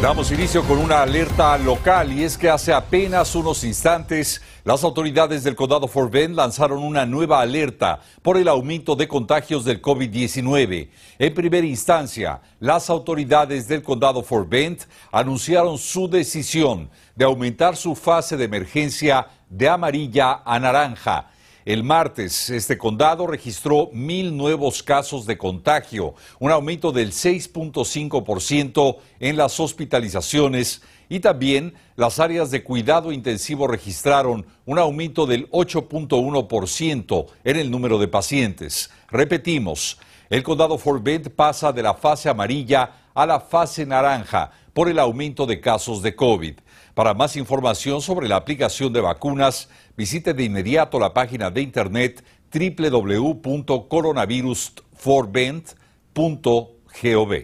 Damos inicio con una alerta local y es que hace apenas unos instantes las autoridades del condado Fort Bend lanzaron una nueva alerta por el aumento de contagios del COVID-19. En primera instancia, las autoridades del condado Fort Bend anunciaron su decisión de aumentar su fase de emergencia de amarilla a naranja el martes, este condado registró mil nuevos casos de contagio, un aumento del 6.5% en las hospitalizaciones y también las áreas de cuidado intensivo registraron un aumento del 8.1% en el número de pacientes. Repetimos, el condado Fort Bend pasa de la fase amarilla a la fase naranja por el aumento de casos de COVID. Para más información sobre la aplicación de vacunas, visite de inmediato la página de internet www.coronavirusforbent.gov.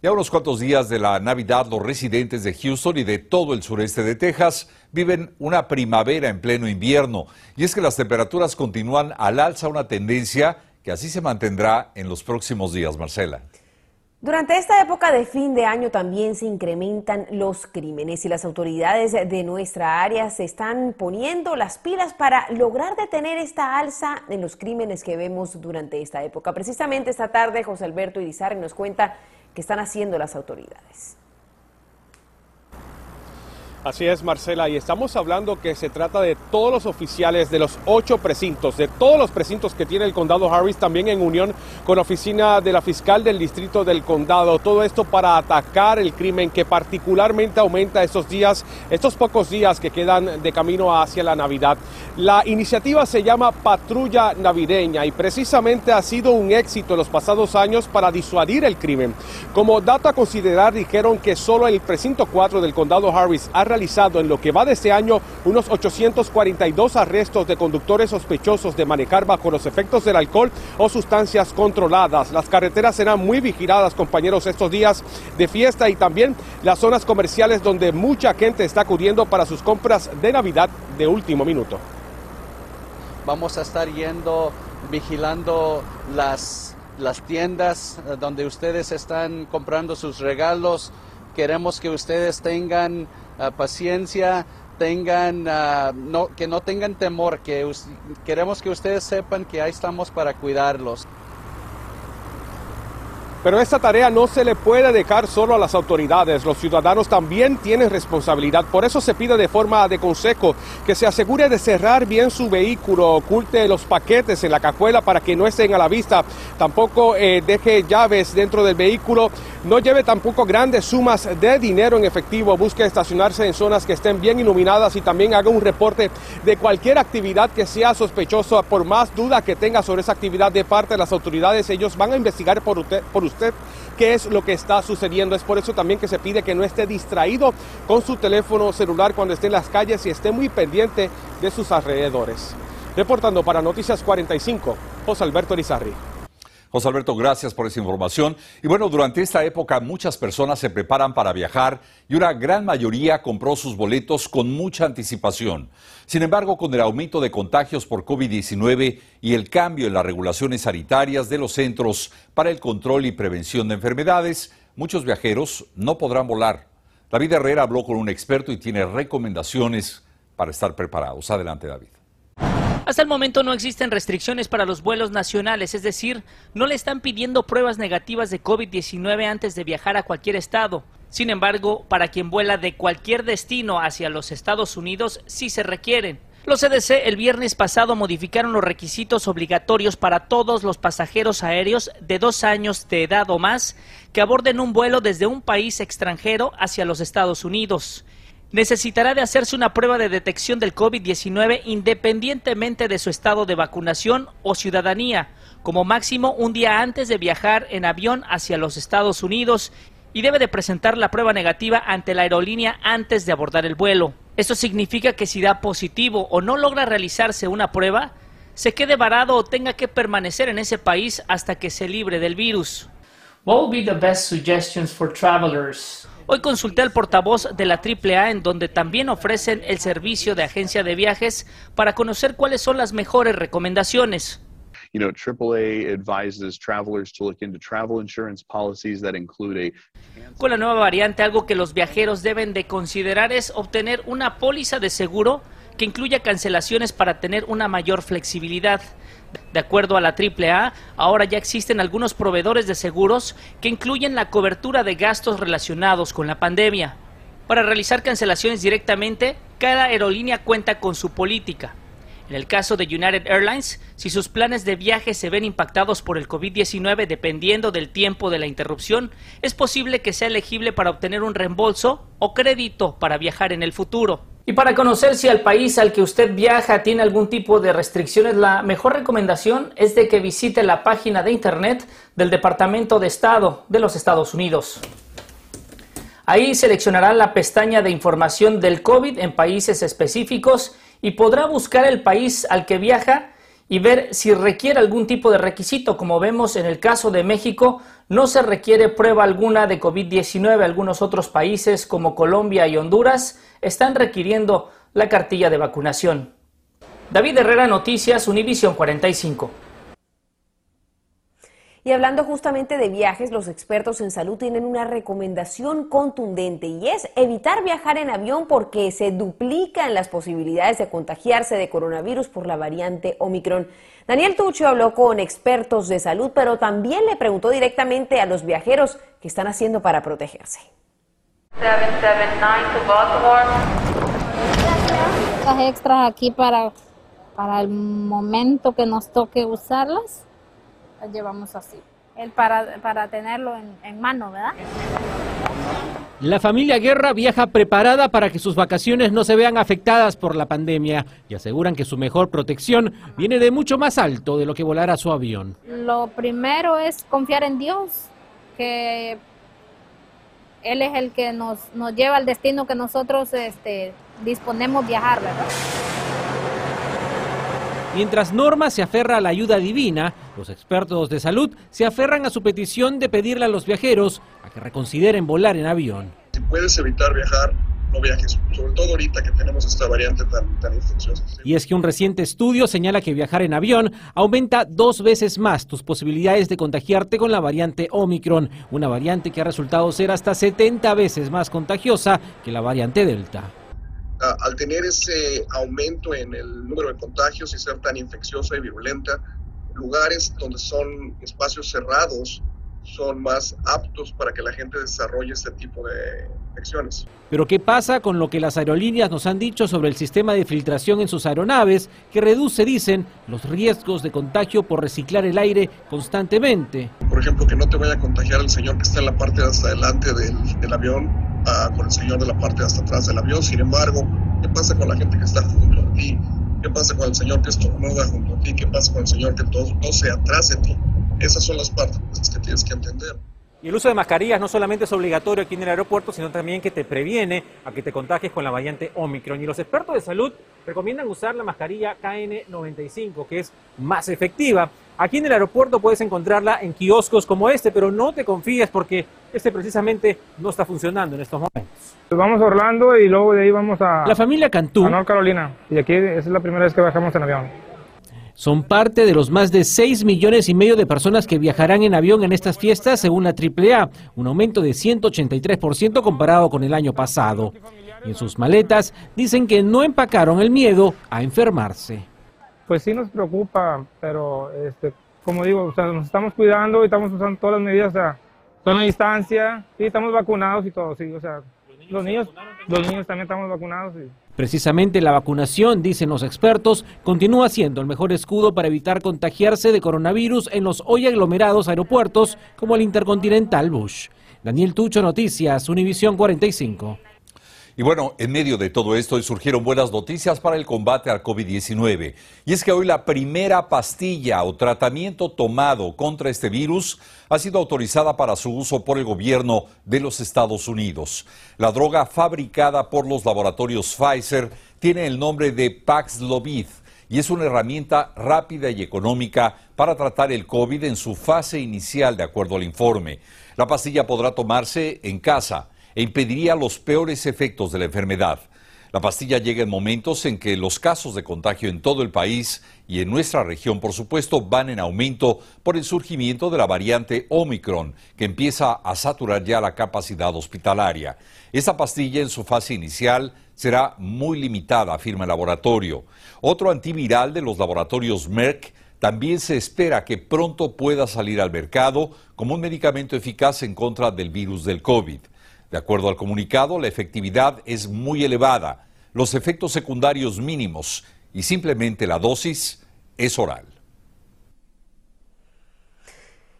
Y a unos cuantos días de la Navidad, los residentes de Houston y de todo el sureste de Texas viven una primavera en pleno invierno. Y es que las temperaturas continúan al alza, una tendencia que así se mantendrá en los próximos días, Marcela. Durante esta época de fin de año también se incrementan los crímenes y las autoridades de nuestra área se están poniendo las pilas para lograr detener esta alza en los crímenes que vemos durante esta época. Precisamente esta tarde José Alberto Irizarry nos cuenta qué están haciendo las autoridades. Así es, Marcela, y estamos hablando que se trata de todos los oficiales de los ocho precintos, de todos los precintos que tiene el condado Harris, también en unión con la oficina de la fiscal del distrito del condado. Todo esto para atacar el crimen que particularmente aumenta estos días, estos pocos días que quedan de camino hacia la Navidad. La iniciativa se llama Patrulla Navideña y precisamente ha sido un éxito en los pasados años para disuadir el crimen. Como dato a considerar, dijeron que solo el precinto 4 del condado Harris ha en lo que va de este año unos 842 arrestos de conductores sospechosos de manejar bajo los efectos del alcohol o sustancias controladas. Las carreteras serán muy vigiladas, compañeros, estos días de fiesta y también las zonas comerciales donde mucha gente está acudiendo para sus compras de Navidad de último minuto. Vamos a estar yendo, vigilando las, las tiendas eh, donde ustedes están comprando sus regalos. Queremos que ustedes tengan Ah, paciencia, tengan, ah, no, que no tengan temor, que queremos que ustedes sepan que ahí estamos para cuidarlos. Pero esta tarea no se le puede dejar solo a las autoridades. Los ciudadanos también tienen responsabilidad. Por eso se pide de forma de consejo que se asegure de cerrar bien su vehículo, oculte los paquetes en la cajuela para que no estén a la vista. Tampoco eh, deje llaves dentro del vehículo. No lleve tampoco grandes sumas de dinero en efectivo. Busque estacionarse en zonas que estén bien iluminadas y también haga un reporte de cualquier actividad que sea sospechosa. Por más duda que tenga sobre esa actividad de parte de las autoridades, ellos van a investigar por usted. Por usted usted qué es lo que está sucediendo. Es por eso también que se pide que no esté distraído con su teléfono celular cuando esté en las calles y esté muy pendiente de sus alrededores. Reportando para Noticias 45, José Alberto Rizarri. José Alberto, gracias por esa información. Y bueno, durante esta época muchas personas se preparan para viajar y una gran mayoría compró sus boletos con mucha anticipación. Sin embargo, con el aumento de contagios por COVID-19 y el cambio en las regulaciones sanitarias de los Centros para el Control y Prevención de Enfermedades, muchos viajeros no podrán volar. David Herrera habló con un experto y tiene recomendaciones para estar preparados. Adelante, David. Hasta el momento no existen restricciones para los vuelos nacionales, es decir, no le están pidiendo pruebas negativas de COVID-19 antes de viajar a cualquier estado. Sin embargo, para quien vuela de cualquier destino hacia los Estados Unidos sí se requieren. Los CDC el viernes pasado modificaron los requisitos obligatorios para todos los pasajeros aéreos de dos años de edad o más que aborden un vuelo desde un país extranjero hacia los Estados Unidos necesitará de hacerse una prueba de detección del COVID-19 independientemente de su estado de vacunación o ciudadanía, como máximo un día antes de viajar en avión hacia los Estados Unidos y debe de presentar la prueba negativa ante la aerolínea antes de abordar el vuelo. Esto significa que si da positivo o no logra realizarse una prueba, se quede varado o tenga que permanecer en ese país hasta que se libre del virus. What will be the best suggestions for travelers Hoy consulté al portavoz de la AAA en donde también ofrecen el servicio de agencia de viajes para conocer cuáles son las mejores recomendaciones. You know, AAA advises travelers to look into travel insurance policies that include a Con la nueva variante, algo que los viajeros deben de considerar es obtener una póliza de seguro que incluya cancelaciones para tener una mayor flexibilidad. De acuerdo a la AAA, ahora ya existen algunos proveedores de seguros que incluyen la cobertura de gastos relacionados con la pandemia. Para realizar cancelaciones directamente, cada aerolínea cuenta con su política. En el caso de United Airlines, si sus planes de viaje se ven impactados por el COVID-19 dependiendo del tiempo de la interrupción, es posible que sea elegible para obtener un reembolso o crédito para viajar en el futuro. Y para conocer si el país al que usted viaja tiene algún tipo de restricciones, la mejor recomendación es de que visite la página de internet del Departamento de Estado de los Estados Unidos. Ahí seleccionará la pestaña de información del COVID en países específicos y podrá buscar el país al que viaja y ver si requiere algún tipo de requisito. Como vemos en el caso de México, no se requiere prueba alguna de COVID-19. Algunos otros países como Colombia y Honduras están requiriendo la cartilla de vacunación. David Herrera, Noticias, Univisión 45. Y hablando justamente de viajes, los expertos en salud tienen una recomendación contundente y es evitar viajar en avión porque se duplican las posibilidades de contagiarse de coronavirus por la variante Omicron. Daniel Tucho habló con expertos de salud, pero también le preguntó directamente a los viajeros qué están haciendo para protegerse. 779 to Baltimore. Las extras aquí para, para el momento que nos toque usarlas, las llevamos así. El para, para tenerlo en, en mano, ¿verdad? La familia Guerra viaja preparada para que sus vacaciones no se vean afectadas por la pandemia y aseguran que su mejor protección viene de mucho más alto de lo que volará su avión. Lo primero es confiar en Dios, que Él es el que nos, nos lleva al destino que nosotros este, disponemos viajar, ¿verdad? Mientras Norma se aferra a la ayuda divina, los expertos de salud se aferran a su petición de pedirle a los viajeros a que reconsideren volar en avión. Si puedes evitar viajar, no viajes, sobre todo ahorita que tenemos esta variante tan, tan infecciosa. Y es que un reciente estudio señala que viajar en avión aumenta dos veces más tus posibilidades de contagiarte con la variante Omicron, una variante que ha resultado ser hasta 70 veces más contagiosa que la variante Delta. Al tener ese aumento en el número de contagios y ser tan infecciosa y virulenta, lugares donde son espacios cerrados son más aptos para que la gente desarrolle este tipo de infecciones. Pero ¿qué pasa con lo que las aerolíneas nos han dicho sobre el sistema de filtración en sus aeronaves, que reduce, dicen, los riesgos de contagio por reciclar el aire constantemente? Por ejemplo, que no te vaya a contagiar el señor que está en la parte de hasta adelante del, del avión ah, con el señor de la parte de hasta atrás del avión. Sin embargo, ¿qué pasa con la gente que está junto a ti? ¿Qué pasa con el señor que estornuda junto a ti? ¿Qué pasa con el señor que tos- tose atrás de ti? Esas son las partes que tienes que entender. Y el uso de mascarillas no solamente es obligatorio aquí en el aeropuerto, sino también que te previene a que te contagies con la variante Omicron. Y los expertos de salud recomiendan usar la mascarilla KN95, que es más efectiva. Aquí en el aeropuerto puedes encontrarla en kioscos como este, pero no te confíes porque este precisamente no está funcionando en estos momentos. Vamos a Orlando y luego de ahí vamos a, La familia Cantú a North Carolina. Y aquí es la primera vez que viajamos en avión. son parte de los más de 6 millones y medio de personas que viajarán en avión en estas fiestas según la AAA, un aumento de 183% comparado con el año pasado. Y en sus maletas dicen que no empacaron el miedo a enfermarse. Pues sí nos preocupa, pero este, como digo, o sea, nos estamos cuidando y estamos usando todas las medidas, o sea, son a distancia, sí, estamos vacunados y todo, sí, o sea, los niños, los niños también estamos vacunados. Y... Precisamente la vacunación, dicen los expertos, continúa siendo el mejor escudo para evitar contagiarse de coronavirus en los hoy aglomerados aeropuertos como el Intercontinental Bush. Daniel Tucho, Noticias, Univisión 45. Y bueno, en medio de todo esto surgieron buenas noticias para el combate al COVID-19. Y es que hoy la primera pastilla o tratamiento tomado contra este virus ha sido autorizada para su uso por el gobierno de los Estados Unidos. La droga fabricada por los laboratorios Pfizer tiene el nombre de Paxlovid y es una herramienta rápida y económica para tratar el COVID en su fase inicial, de acuerdo al informe. La pastilla podrá tomarse en casa e impediría los peores efectos de la enfermedad. La pastilla llega en momentos en que los casos de contagio en todo el país y en nuestra región, por supuesto, van en aumento por el surgimiento de la variante Omicron, que empieza a saturar ya la capacidad hospitalaria. Esta pastilla en su fase inicial será muy limitada, afirma el laboratorio. Otro antiviral de los laboratorios Merck también se espera que pronto pueda salir al mercado como un medicamento eficaz en contra del virus del COVID. De acuerdo al comunicado, la efectividad es muy elevada, los efectos secundarios mínimos y simplemente la dosis es oral.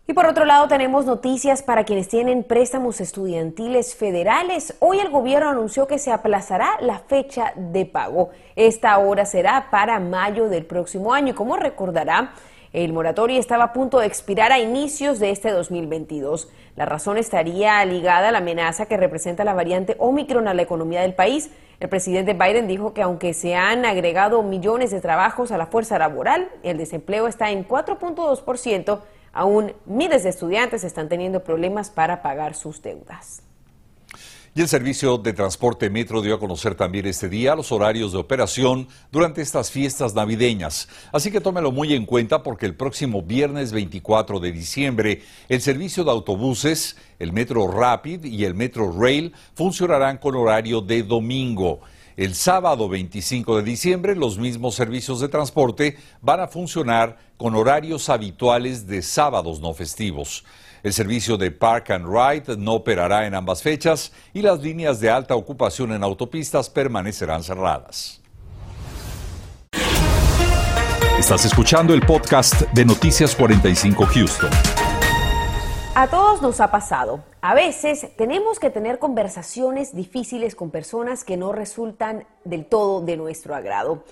Y por otro lado tenemos noticias para quienes tienen préstamos estudiantiles federales. Hoy el gobierno anunció que se aplazará la fecha de pago. Esta hora será para mayo del próximo año. Como recordará, el moratorio estaba a punto de expirar a inicios de este 2022. La razón estaría ligada a la amenaza que representa la variante Omicron a la economía del país. El presidente Biden dijo que aunque se han agregado millones de trabajos a la fuerza laboral, el desempleo está en 4.2%, aún miles de estudiantes están teniendo problemas para pagar sus deudas. Y el servicio de transporte Metro dio a conocer también este día los horarios de operación durante estas fiestas navideñas. Así que tómelo muy en cuenta porque el próximo viernes 24 de diciembre el servicio de autobuses, el Metro Rapid y el Metro Rail funcionarán con horario de domingo. El sábado 25 de diciembre los mismos servicios de transporte van a funcionar con horarios habituales de sábados no festivos. El servicio de Park and Ride no operará en ambas fechas y las líneas de alta ocupación en autopistas permanecerán cerradas. Estás escuchando el podcast de Noticias 45 Houston. A todos nos ha pasado. A veces tenemos que tener conversaciones difíciles con personas que no resultan del todo de nuestro agrado.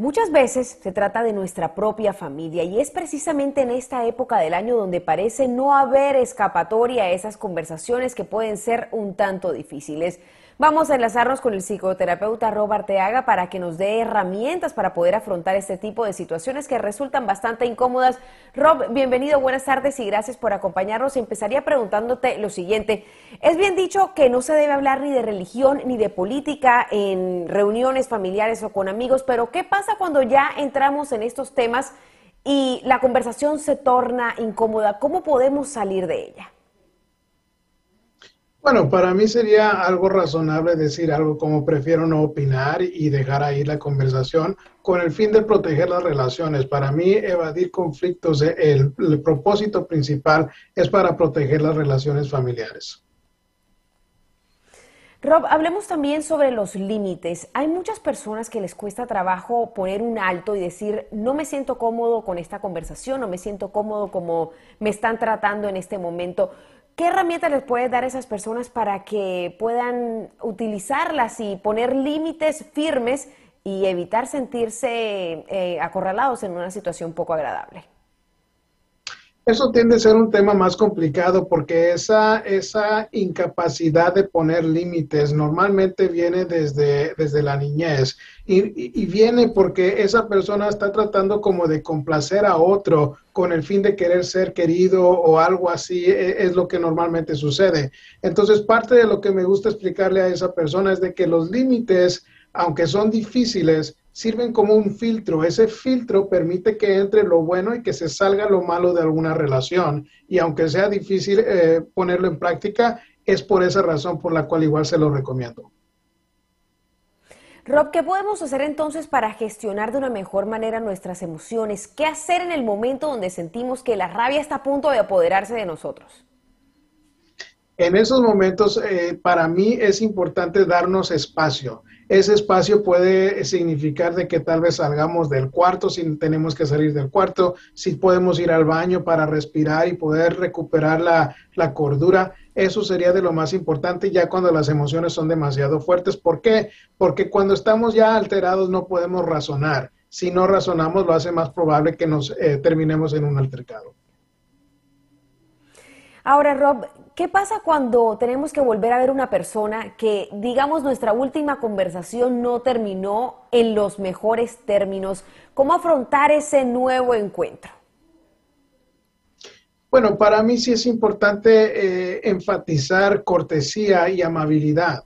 Muchas veces se trata de nuestra propia familia y es precisamente en esta época del año donde parece no haber escapatoria a esas conversaciones que pueden ser un tanto difíciles. Vamos a enlazarnos con el psicoterapeuta Rob Arteaga para que nos dé herramientas para poder afrontar este tipo de situaciones que resultan bastante incómodas. Rob, bienvenido, buenas tardes y gracias por acompañarnos. Empezaría preguntándote lo siguiente. Es bien dicho que no se debe hablar ni de religión ni de política en reuniones familiares o con amigos, pero ¿qué pasa cuando ya entramos en estos temas y la conversación se torna incómoda? ¿Cómo podemos salir de ella? Bueno, para mí sería algo razonable decir algo como prefiero no opinar y dejar ahí la conversación con el fin de proteger las relaciones. Para mí, evadir conflictos, el, propósito principal es para proteger las relaciones familiares. Rob, hablemos también sobre los límites. Hay muchas personas que les cuesta trabajo poner un alto y decir, no me siento cómodo con esta conversación, no me siento cómodo como me están tratando en este momento. ¿Qué herramientas les puedes dar a esas personas para que puedan utilizarlas y poner límites firmes y evitar sentirse eh, acorralados en una situación poco agradable? Eso tiende a ser un tema más complicado porque esa, esa incapacidad de poner límites normalmente viene desde, desde la niñez y, y, viene porque esa persona está tratando como de complacer a otro con el fin de querer ser querido o algo así, e, es lo que normalmente sucede. Entonces, parte de lo que me gusta explicarle a esa persona es de que los límites, aunque son difíciles, sirven como un filtro. Ese filtro permite que entre lo bueno y que se salga lo malo de alguna relación. Y aunque sea difícil eh, ponerlo en práctica, es por esa razón por la cual igual se lo recomiendo. Rob, ¿qué podemos hacer entonces para gestionar de una mejor manera nuestras emociones? ¿Qué hacer en el momento donde sentimos que la rabia está a punto de apoderarse de nosotros? En esos momentos, eh, para mí es importante darnos espacio ese espacio puede significar de que tal vez salgamos del cuarto si tenemos que salir del cuarto, si podemos ir al baño para respirar y poder recuperar la, la cordura. Eso sería de lo más importante ya cuando las emociones son demasiado fuertes. ¿Por qué? Porque cuando estamos ya alterados no podemos razonar. Si no razonamos, lo hace más probable que nos eh, terminemos en un altercado. Ahora, Rob, ¿qué pasa cuando tenemos que volver a ver una persona que, digamos, nuestra última conversación no terminó en los mejores términos? ¿Cómo afrontar ese nuevo encuentro? Bueno, para mí sí es importante eh, enfatizar cortesía y amabilidad.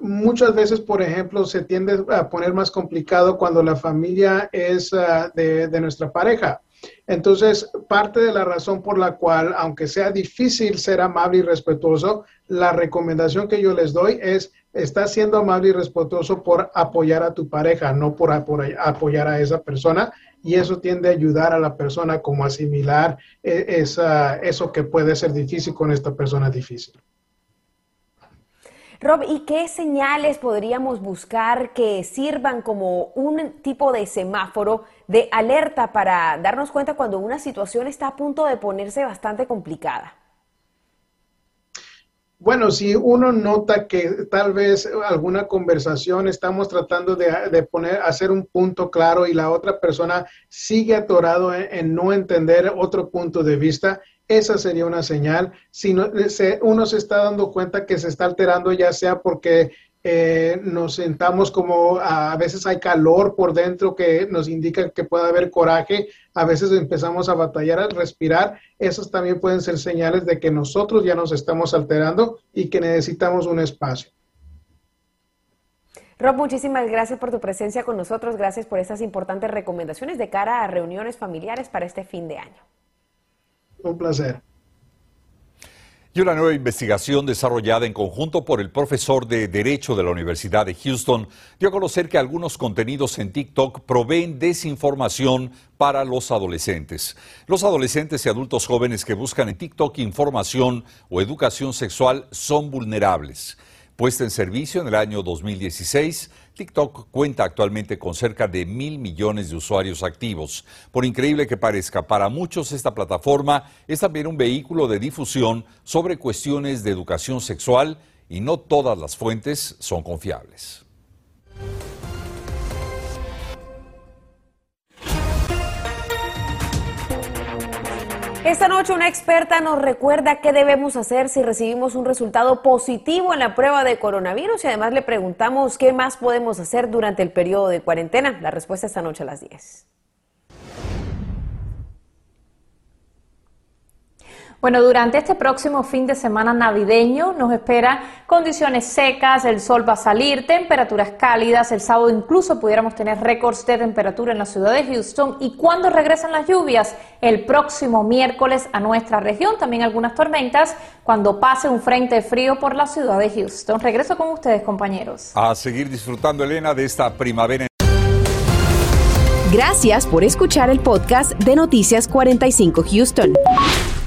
Muchas veces, por ejemplo, se tiende a poner más complicado cuando la familia es de, de nuestra pareja. Entonces, parte de la razón por la cual, aunque sea difícil ser amable y respetuoso, la recomendación que yo les doy es, está siendo amable y respetuoso por apoyar a tu pareja, no por, apoyar a esa persona. Y eso tiende a ayudar a la persona como asimilar eh, esa, eso que puede ser difícil con esta persona difícil. Rob, ¿y qué señales podríamos buscar que sirvan como un tipo de semáforo de alerta para darnos cuenta cuando una situación está a punto de ponerse bastante complicada? Bueno, si uno nota que tal vez alguna conversación estamos tratando de, poner, hacer un punto claro y la otra persona sigue atorado en no entender otro punto de vista, esa sería una señal. Si uno se está dando cuenta que se está alterando, ya sea porque eh, nos sentamos como a, veces hay calor por dentro que nos indica que puede haber coraje, a veces empezamos a batallar al respirar, esas también pueden ser señales de que nosotros ya nos estamos alterando y que necesitamos un espacio. Rob, muchísimas gracias por tu presencia con nosotros, gracias por esas importantes recomendaciones de cara a reuniones familiares para este fin de año. Un placer. Y una nueva investigación desarrollada en conjunto por el profesor de Derecho de la Universidad de Houston dio a conocer que algunos contenidos en TikTok proveen desinformación para los adolescentes. Los adolescentes y adultos jóvenes que buscan en TikTok información o educación sexual son vulnerables. Puesta en servicio en el año 2016, TikTok cuenta actualmente con cerca de mil millones de usuarios activos. Por increíble que parezca, para muchos esta plataforma es también un vehículo de difusión sobre cuestiones de educación sexual y no todas las fuentes son confiables. Esta noche una experta nos recuerda qué debemos hacer si recibimos un resultado positivo en la prueba de coronavirus y además le preguntamos qué más podemos hacer durante el periodo de cuarentena. La respuesta esta noche a las 10. Bueno, durante este próximo fin de semana navideño nos espera condiciones secas, el sol va a salir, temperaturas cálidas, el sábado incluso pudiéramos tener récords de temperatura en la ciudad de Houston y cuando regresan las lluvias, el próximo miércoles a nuestra región, también algunas tormentas cuando pase un frente frío por la ciudad de Houston. Regreso con ustedes, compañeros. A seguir disfrutando, Elena, de esta primavera. Gracias por escuchar el podcast de Noticias 45 Houston.